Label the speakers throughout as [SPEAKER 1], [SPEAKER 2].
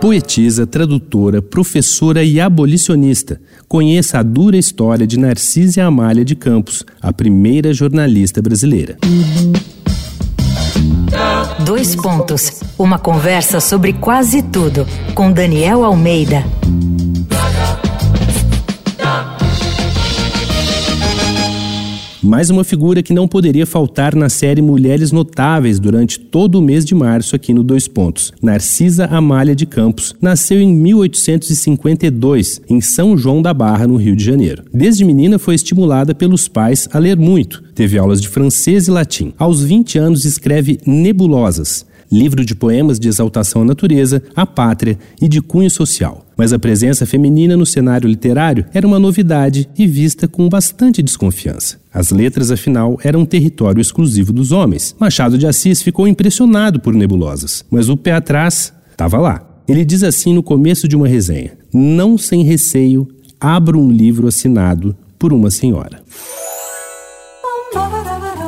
[SPEAKER 1] Poetisa, tradutora, professora e abolicionista. Conheça a dura história de Narcisa Amália de Campos, a primeira jornalista brasileira.
[SPEAKER 2] Dois pontos. Uma conversa sobre quase tudo com Daniel Almeida.
[SPEAKER 1] Mais uma figura que não poderia faltar na série Mulheres Notáveis durante todo o mês de março aqui no Dois Pontos. Narcisa Amália de Campos nasceu em 1852 em São João da Barra, no Rio de Janeiro. Desde menina foi estimulada pelos pais a ler muito. Teve aulas de francês e latim. Aos 20 anos escreve Nebulosas, livro de poemas de exaltação à natureza, à pátria e de cunho social. Mas a presença feminina no cenário literário era uma novidade e vista com bastante desconfiança. As letras, afinal, eram território exclusivo dos homens. Machado de Assis ficou impressionado por nebulosas, mas o pé atrás estava lá. Ele diz assim no começo de uma resenha: Não sem receio, abro um livro assinado por uma senhora.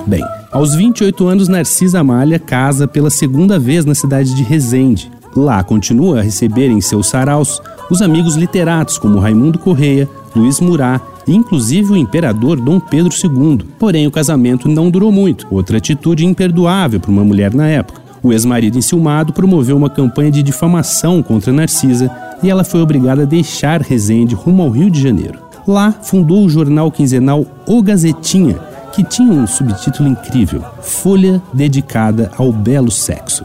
[SPEAKER 1] Bem, aos 28 anos, Narcisa Amália casa pela segunda vez na cidade de Resende. Lá continua a receber em seus saraus os amigos literatos como Raimundo Correia, Luiz Murat e inclusive o imperador Dom Pedro II. Porém, o casamento não durou muito, outra atitude imperdoável para uma mulher na época. O ex-marido enciumado promoveu uma campanha de difamação contra Narcisa e ela foi obrigada a deixar Resende rumo ao Rio de Janeiro. Lá, fundou o jornal quinzenal O Gazetinha, que tinha um subtítulo incrível: Folha dedicada ao belo sexo.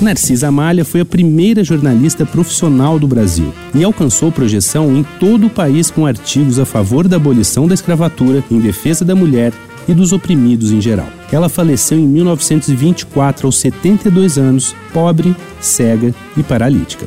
[SPEAKER 1] Narcisa Amália foi a primeira jornalista profissional do Brasil e alcançou projeção em todo o país com artigos a favor da abolição da escravatura, em defesa da mulher e dos oprimidos em geral. Ela faleceu em 1924 aos 72 anos, pobre, cega e paralítica.